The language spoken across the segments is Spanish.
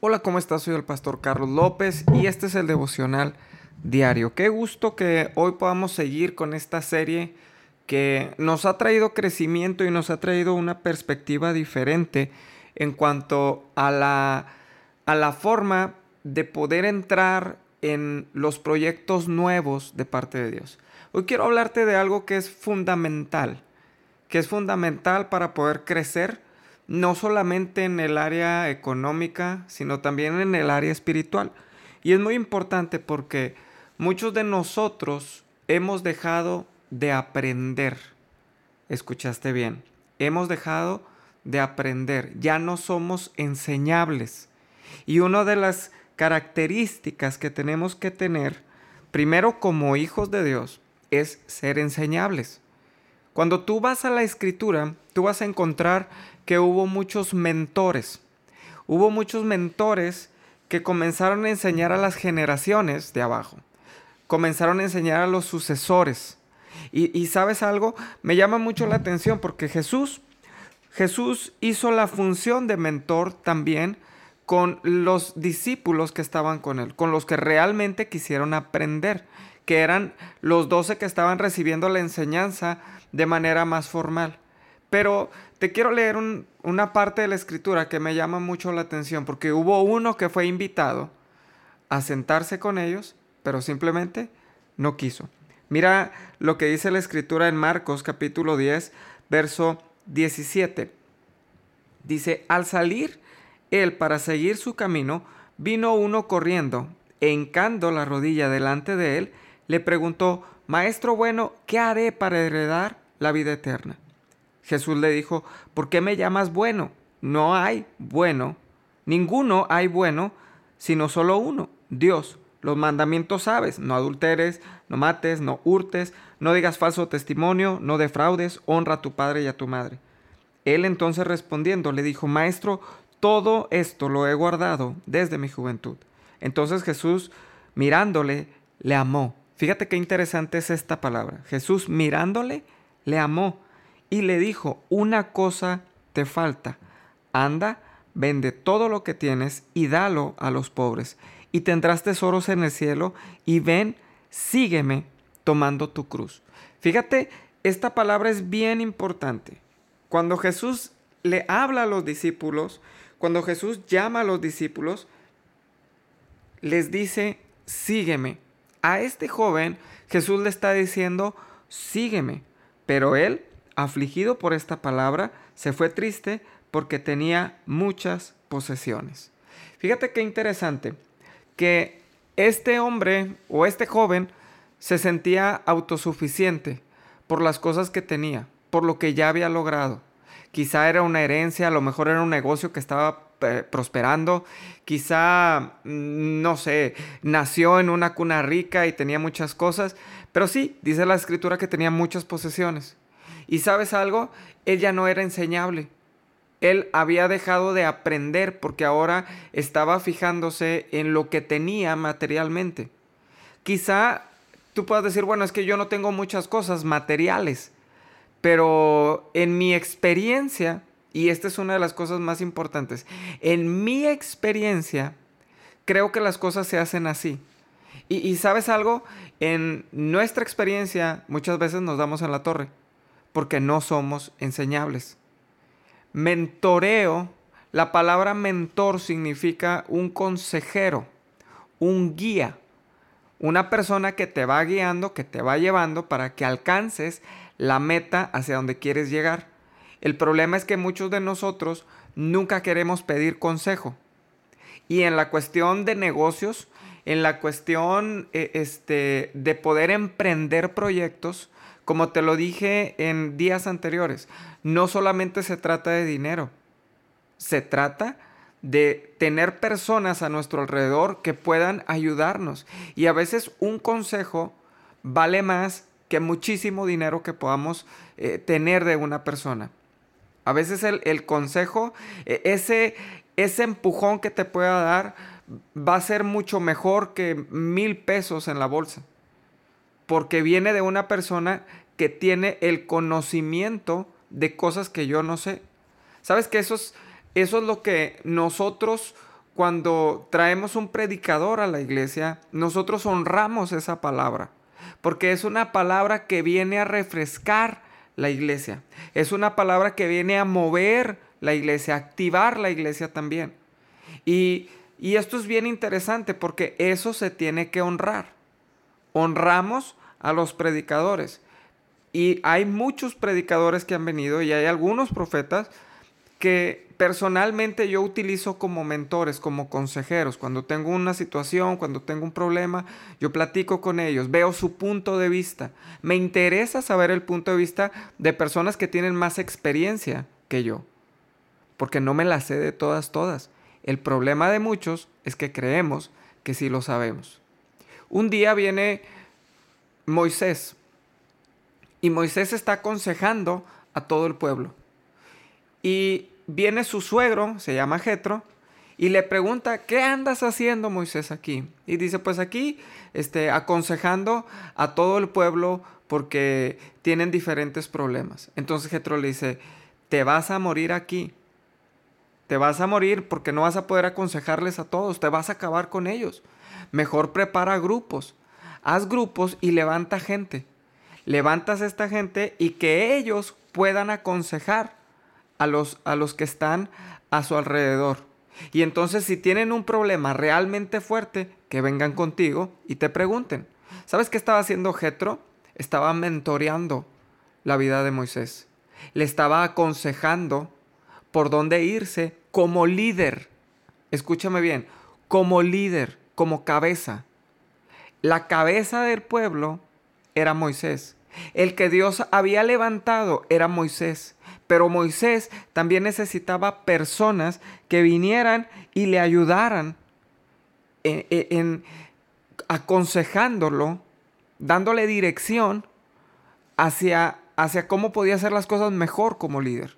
Hola, ¿cómo estás? Soy el pastor Carlos López y este es el devocional diario. Qué gusto que hoy podamos seguir con esta serie que nos ha traído crecimiento y nos ha traído una perspectiva diferente en cuanto a la, a la forma de poder entrar en los proyectos nuevos de parte de Dios. Hoy quiero hablarte de algo que es fundamental, que es fundamental para poder crecer no solamente en el área económica, sino también en el área espiritual. Y es muy importante porque muchos de nosotros hemos dejado de aprender. Escuchaste bien, hemos dejado de aprender, ya no somos enseñables. Y una de las características que tenemos que tener, primero como hijos de Dios, es ser enseñables. Cuando tú vas a la escritura, tú vas a encontrar que hubo muchos mentores. Hubo muchos mentores que comenzaron a enseñar a las generaciones de abajo. Comenzaron a enseñar a los sucesores. Y, sabes algo, me llama mucho la atención porque Jesús, Jesús hizo la función de mentor también con los discípulos que estaban con él, con los que realmente quisieron aprender, que eran los doce que estaban recibiendo la enseñanza de manera más formal. Pero te quiero leer una parte de la escritura que me llama mucho la atención, porque hubo uno que fue invitado a sentarse con ellos, pero simplemente no quiso. Mira lo que dice la escritura en Marcos capítulo 10, verso 17. Dice, al salir él para seguir su camino, vino uno corriendo, e hincando la rodilla delante de él, le preguntó, Maestro bueno, ¿qué haré para heredar la vida eterna? Jesús le dijo, ¿por qué me llamas bueno? No hay bueno, ninguno hay bueno, sino solo uno, Dios. Los mandamientos sabes, no adulteres, no mates, no hurtes, no digas falso testimonio, no defraudes, honra a tu padre y a tu madre. Él entonces respondiendo le dijo, Maestro, todo esto lo he guardado desde mi juventud. Entonces Jesús, mirándole, le amó. Fíjate qué interesante es esta palabra. Jesús mirándole, le amó y le dijo, una cosa te falta, anda, vende todo lo que tienes y dalo a los pobres, y tendrás tesoros en el cielo, y ven, sígueme tomando tu cruz. Fíjate, esta palabra es bien importante. Cuando Jesús le habla a los discípulos, cuando Jesús llama a los discípulos, les dice, sígueme. A este joven Jesús le está diciendo, sígueme. Pero él afligido por esta palabra, se fue triste porque tenía muchas posesiones. Fíjate qué interesante, que este hombre o este joven se sentía autosuficiente por las cosas que tenía, por lo que ya había logrado. Quizá era una herencia, a lo mejor era un negocio que estaba eh, prosperando, quizá, mm, no sé, nació en una cuna rica y tenía muchas cosas, pero sí, dice la escritura que tenía muchas posesiones. Y sabes algo, él ya no era enseñable. Él había dejado de aprender porque ahora estaba fijándose en lo que tenía materialmente. Quizá tú puedas decir, bueno, es que yo no tengo muchas cosas materiales, pero en mi experiencia, y esta es una de las cosas más importantes, en mi experiencia, creo que las cosas se hacen así. Y, y sabes algo, en nuestra experiencia muchas veces nos damos en la torre porque no somos enseñables. Mentoreo, la palabra mentor significa un consejero, un guía, una persona que te va guiando, que te va llevando para que alcances la meta hacia donde quieres llegar. El problema es que muchos de nosotros nunca queremos pedir consejo. Y en la cuestión de negocios, en la cuestión eh, este, de poder emprender proyectos, como te lo dije en días anteriores, no solamente se trata de dinero, se trata de tener personas a nuestro alrededor que puedan ayudarnos. Y a veces un consejo vale más que muchísimo dinero que podamos eh, tener de una persona. A veces el, consejo, e, ese, ese empujón que te pueda dar, va a ser mucho mejor que mil pesos en la bolsa porque viene de una persona que tiene el conocimiento de cosas que yo no sé. ¿Sabes que eso es, eso es lo que nosotros cuando traemos un predicador a la iglesia, nosotros honramos esa palabra, porque es una palabra que viene a refrescar la iglesia, es una palabra que viene a mover la iglesia, a activar la iglesia también. Y, y esto es bien interesante porque eso se tiene que honrar. Honramos a los predicadores. Y hay muchos predicadores que han venido y hay algunos profetas que personalmente yo utilizo como mentores, como consejeros. Cuando tengo una situación, cuando tengo un problema, yo platico con ellos, veo su punto de vista. Me interesa saber el punto de vista de personas que tienen más experiencia que yo, porque no me la sé de todas, todas. El problema de muchos es que creemos que sí lo sabemos. Un día viene Moisés y Moisés está aconsejando a todo el pueblo. Y viene su suegro, se llama Jetro, y le pregunta, ¿qué andas haciendo Moisés aquí? Y dice, pues aquí, este, aconsejando a todo el pueblo porque tienen diferentes problemas. Entonces Jetro le dice, te vas a morir aquí. Te vas a morir porque no vas a poder aconsejarles a todos, te vas a acabar con ellos. Mejor prepara grupos. Haz grupos y levanta gente. Levantas a esta gente y que ellos puedan aconsejar a los, a los que están a su alrededor. Y entonces si tienen un problema realmente fuerte, que vengan contigo y te pregunten. ¿Sabes qué estaba haciendo Jetro? Estaba mentoreando la vida de Moisés. Le estaba aconsejando por dónde irse como líder. Escúchame bien, como líder, como cabeza. La cabeza del pueblo era Moisés. El que Dios había levantado era Moisés. Pero Moisés también necesitaba personas que vinieran y le ayudaran en, aconsejándolo, dándole dirección hacia, hacia cómo podía hacer las cosas mejor como líder.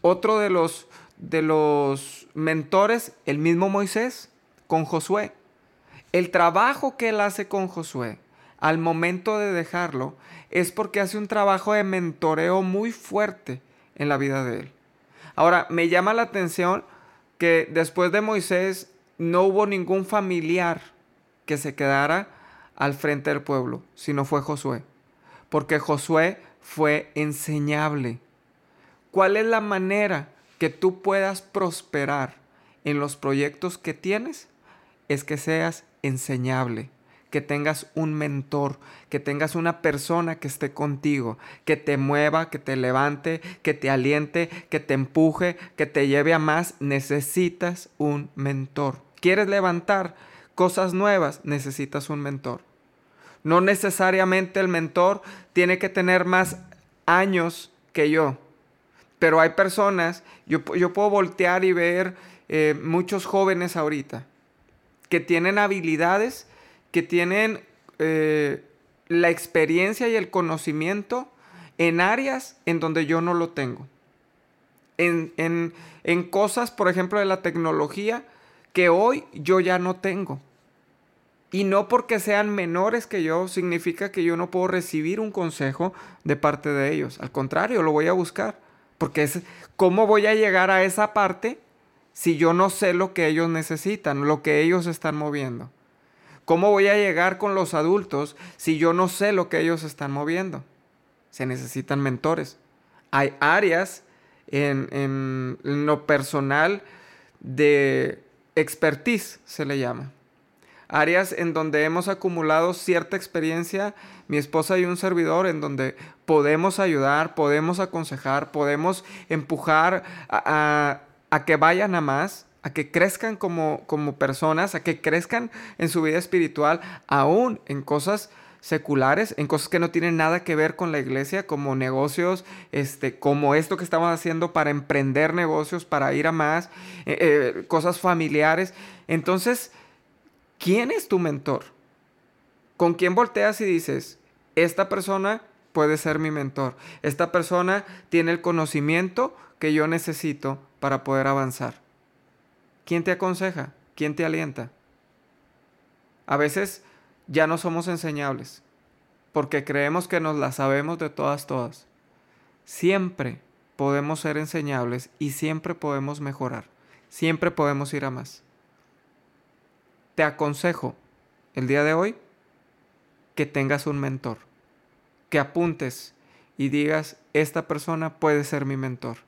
Otro de los, de los mentores, el mismo Moisés, con Josué. El trabajo que él hace con Josué al momento de dejarlo es porque hace un trabajo de mentoreo muy fuerte en la vida de él. Ahora, me llama la atención que después de Moisés no hubo ningún familiar que se quedara al frente del pueblo, sino fue Josué. Porque Josué fue enseñable. ¿Cuál es la manera que tú puedas prosperar en los proyectos que tienes? Es que seas enseñable que tengas un mentor, que tengas una persona que esté contigo, que te mueva, que te levante, que te aliente, que te empuje, que te lleve a más. Necesitas un mentor. ¿Quieres levantar cosas nuevas? Necesitas un mentor. No necesariamente el mentor tiene que tener más años que yo, pero hay personas, yo, yo puedo voltear y ver eh, muchos jóvenes ahorita que tienen habilidades que tienen eh, la experiencia y el conocimiento en áreas en donde yo no lo tengo. En, en, cosas, por ejemplo, de la tecnología que hoy yo ya no tengo. Y no porque sean menores que yo, significa que yo no puedo recibir un consejo de parte de ellos. Al contrario, lo voy a buscar. Porque es, ¿cómo voy a llegar a esa parte si yo no sé lo que ellos necesitan, lo que ellos están moviendo? ¿Cómo voy a llegar con los adultos si yo no sé lo que ellos están moviendo? Se necesitan mentores. Hay áreas en, lo personal de expertise, se le llama. Áreas en donde hemos acumulado cierta experiencia, mi esposa y un servidor, en donde podemos ayudar, podemos aconsejar, podemos empujar a que vayan a más a que crezcan como, como personas, a que crezcan en su vida espiritual, aún en cosas seculares, en cosas que no tienen nada que ver con la iglesia, como negocios, este, como esto que estamos haciendo para emprender negocios, para ir a más, eh, eh, cosas familiares. Entonces, ¿quién es tu mentor? ¿Con quién volteas y dices, esta persona puede ser mi mentor? Esta persona tiene el conocimiento que yo necesito para poder avanzar. ¿Quién te aconseja? ¿Quién te alienta? A veces ya no somos enseñables porque creemos que nos la sabemos de todas, todas. Siempre podemos ser enseñables y siempre podemos mejorar. Siempre podemos ir a más. Te aconsejo el día de hoy que tengas un mentor, que apuntes y digas, esta persona puede ser mi mentor.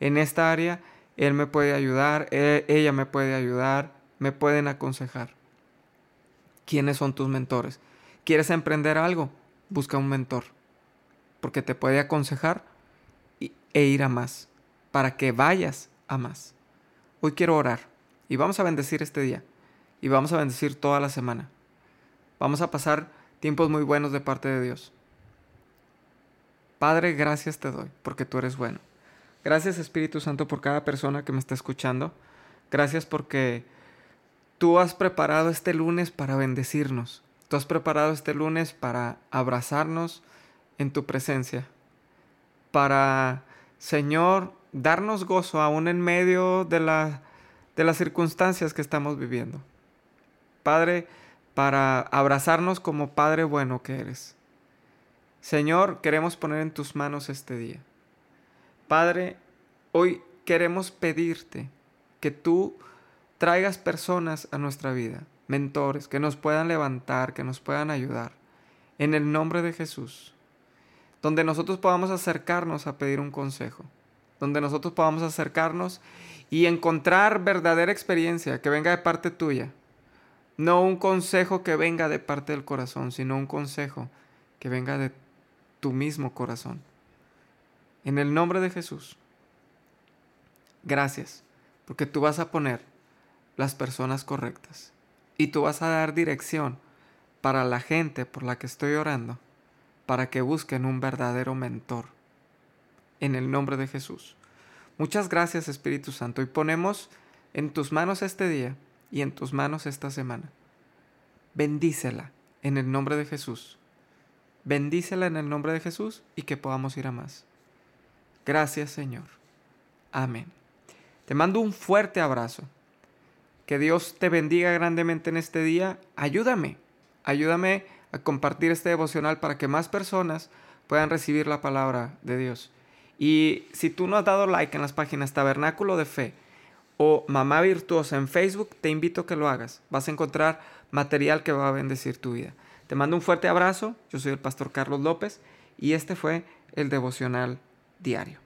En esta área, él me puede ayudar, e, ella me puede ayudar, me pueden aconsejar. ¿Quiénes son tus mentores? ¿Quieres emprender algo? Busca un mentor, porque te puede aconsejar e ir a más, para que vayas a más. Hoy quiero orar y vamos a bendecir este día y vamos a bendecir toda la semana. Vamos a pasar tiempos muy buenos de parte de Dios. Padre, gracias te doy porque tú eres bueno. Gracias Espíritu Santo por cada persona que me está escuchando. Gracias porque tú has preparado este lunes para bendecirnos. Tú has preparado este lunes para abrazarnos en tu presencia. Para, Señor, darnos gozo aún en medio de, de las circunstancias que estamos viviendo. Padre, para abrazarnos como Padre bueno que eres. Señor, queremos poner en tus manos este día. Padre, hoy queremos pedirte que tú traigas personas a nuestra vida, mentores, que nos puedan levantar, que nos puedan ayudar, en el nombre de Jesús, donde nosotros podamos acercarnos a pedir un consejo, donde nosotros podamos acercarnos y encontrar verdadera experiencia que venga de parte tuya, no un consejo que venga de parte del corazón, sino un consejo que venga de tu mismo corazón. En el nombre de Jesús. Gracias, porque tú vas a poner las personas correctas y tú vas a dar dirección para la gente por la que estoy orando, para que busquen un verdadero mentor. En el nombre de Jesús. Muchas gracias Espíritu Santo y ponemos en tus manos este día y en tus manos esta semana. Bendícela en el nombre de Jesús. Bendícela en el nombre de Jesús y que podamos ir a más. Gracias Señor. Amén. Te mando un fuerte abrazo. Que Dios te bendiga grandemente en este día. Ayúdame, ayúdame a compartir este devocional para que más personas puedan recibir la palabra de Dios. Y si tú no has dado like en las páginas Tabernáculo de Fe, o Mamá Virtuosa en Facebook, te invito a que lo hagas. Vas a encontrar material que va a bendecir tu vida. Te mando un fuerte abrazo. Yo soy el pastor Carlos López y este fue el devocional diario.